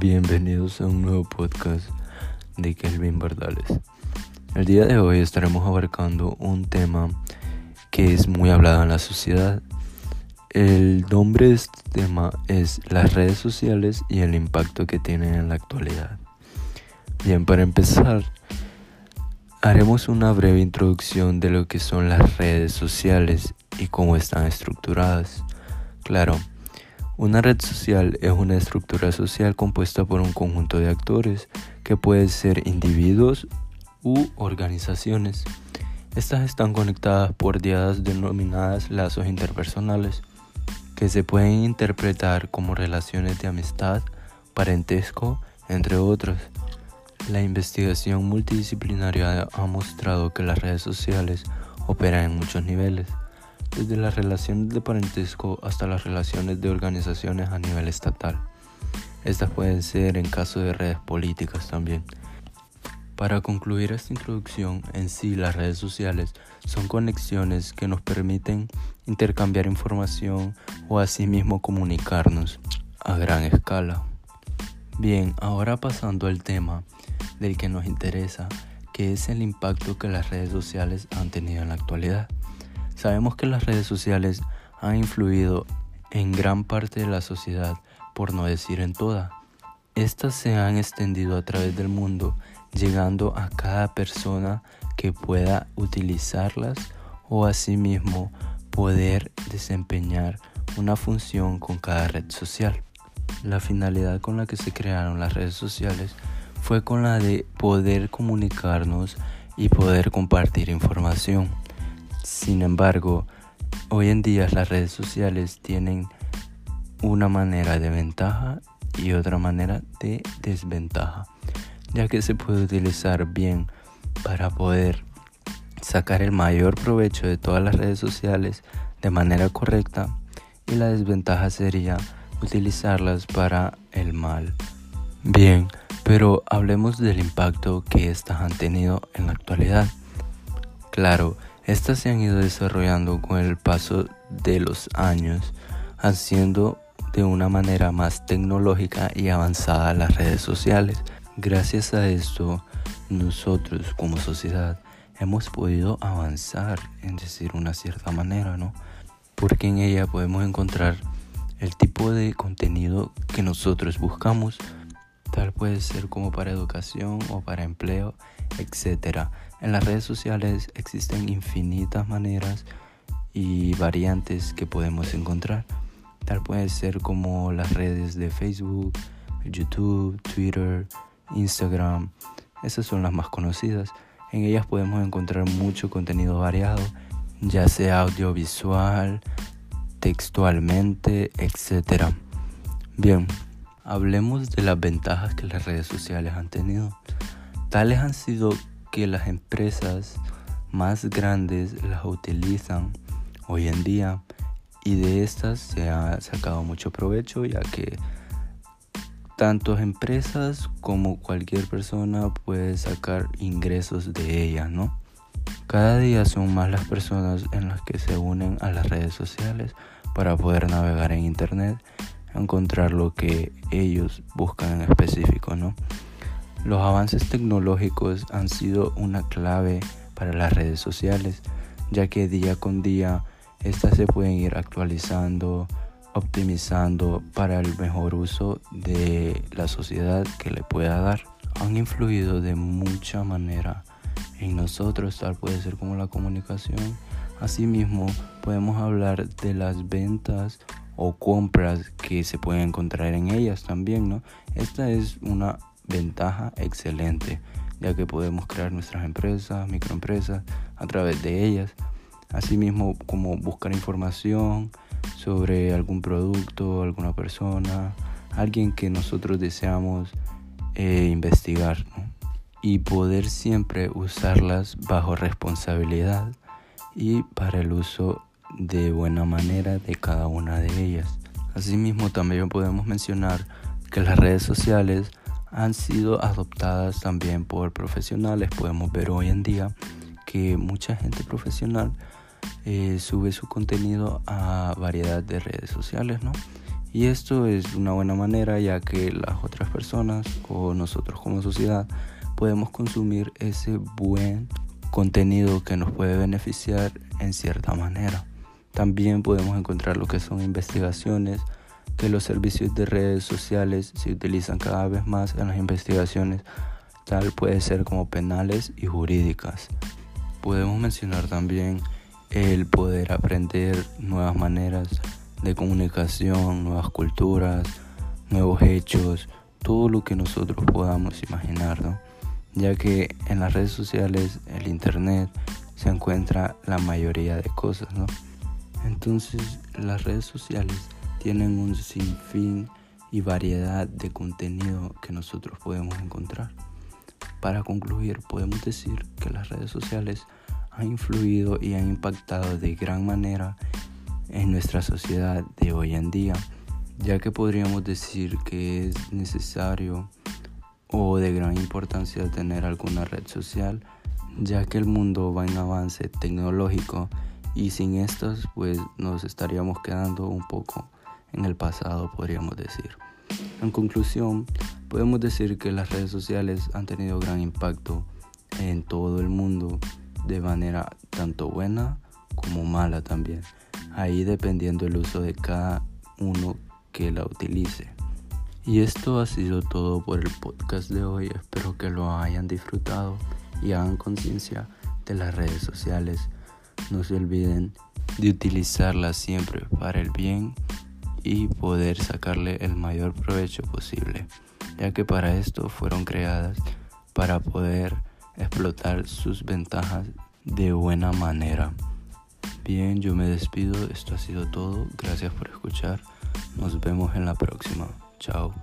Bienvenidos a un nuevo podcast de Kelvin Bardales. El día de hoy estaremos abarcando un tema que es muy hablado en la sociedad. El nombre de este tema es las redes sociales y el impacto que tienen en la actualidad. Bien, para empezar, haremos una breve introducción de lo que son las redes sociales y cómo están estructuradas. Claro, una red social es una estructura social compuesta por un conjunto de actores que pueden ser individuos u organizaciones. Estas están conectadas por diadas denominadas lazos interpersonales, que se pueden interpretar como relaciones de amistad, parentesco, entre otros. La investigación multidisciplinaria ha mostrado que las redes sociales operan en muchos niveles desde las relaciones de parentesco hasta las relaciones de organizaciones a nivel estatal. Estas pueden ser en caso de redes políticas también. Para concluir esta introducción, en sí las redes sociales son conexiones que nos permiten intercambiar información o asimismo comunicarnos a gran escala. Bien, ahora pasando al tema del que nos interesa, que es el impacto que las redes sociales han tenido en la actualidad. Sabemos que las redes sociales han influido en gran parte de la sociedad, por no decir en toda. Estas se han extendido a través del mundo, llegando a cada persona que pueda utilizarlas o asimismo poder desempeñar una función con cada red social. La finalidad con la que se crearon las redes sociales fue con la de poder comunicarnos y poder compartir información. Sin embargo, hoy en día las redes sociales tienen una manera de ventaja y otra manera de desventaja, ya que se puede utilizar bien para poder sacar el mayor provecho de todas las redes sociales de manera correcta y la desventaja sería utilizarlas para el mal. Bien, pero hablemos del impacto que estas han tenido en la actualidad. Claro, estas se han ido desarrollando con el paso de los años, haciendo de una manera más tecnológica y avanzada las redes sociales. Gracias a esto, nosotros como sociedad hemos podido avanzar, en decir una cierta manera, ¿no? Porque en ella podemos encontrar el tipo de contenido que nosotros buscamos, tal puede ser como para educación o para empleo, etc. En las redes sociales existen infinitas maneras y variantes que podemos encontrar. Tal puede ser como las redes de Facebook, YouTube, Twitter, Instagram. Esas son las más conocidas. En ellas podemos encontrar mucho contenido variado, ya sea audiovisual, textualmente, etc. Bien, hablemos de las ventajas que las redes sociales han tenido. Tales han sido que las empresas más grandes las utilizan hoy en día y de estas se ha sacado mucho provecho ya que tanto empresas como cualquier persona puede sacar ingresos de ellas, ¿no? Cada día son más las personas en las que se unen a las redes sociales para poder navegar en internet, encontrar lo que ellos buscan en específico, ¿no? Los avances tecnológicos han sido una clave para las redes sociales, ya que día con día estas se pueden ir actualizando, optimizando para el mejor uso de la sociedad que le pueda dar. Han influido de mucha manera en nosotros, tal puede ser como la comunicación. Asimismo, podemos hablar de las ventas o compras que se pueden encontrar en ellas también, ¿no? Esta es una ventaja excelente, ya que podemos crear nuestras empresas, microempresas a través de ellas. Asimismo, como buscar información sobre algún producto, alguna persona, alguien que nosotros deseamos eh, investigar y poder siempre usarlas bajo responsabilidad y para el uso de buena manera de cada una de ellas. Asimismo, también podemos mencionar que las redes sociales han sido adoptadas también por profesionales. Podemos ver hoy en día que mucha gente profesional eh, sube su contenido a variedad de redes sociales, ¿no? Y esto es una buena manera ya que las otras personas o nosotros como sociedad podemos consumir ese buen contenido que nos puede beneficiar en cierta manera. También podemos encontrar lo que son investigaciones, que los servicios de redes sociales se utilizan cada vez más en las investigaciones, tal puede ser como penales y jurídicas. Podemos mencionar también el poder aprender nuevas maneras de comunicación, nuevas culturas, nuevos hechos, todo lo que nosotros podamos imaginar, ¿no? ya que en las redes sociales, el internet, se encuentra la mayoría de cosas, ¿no? Entonces, las redes sociales tienen un sinfín y variedad de contenido que nosotros podemos encontrar. Para concluir, podemos decir que las redes sociales han influido y han impactado de gran manera en nuestra sociedad de hoy en día, ya que podríamos decir que es necesario o de gran importancia tener alguna red social, ya que el mundo va en avance tecnológico y sin estas pues nos estaríamos quedando un poco en el pasado, podríamos decir. En conclusión, podemos decir que las redes sociales han tenido gran impacto en todo el mundo de manera tanto buena como mala también. Ahí dependiendo el uso de cada uno que la utilice. Y esto ha sido todo por el podcast de hoy. Espero que lo hayan disfrutado y hagan conciencia de las redes sociales. No se olviden de utilizarlas siempre para el bien y poder sacarle el mayor provecho posible, ya que para esto fueron creadas para poder explotar sus ventajas de buena manera. Bien, yo me despido, esto ha sido todo, gracias por escuchar, nos vemos en la próxima, chao.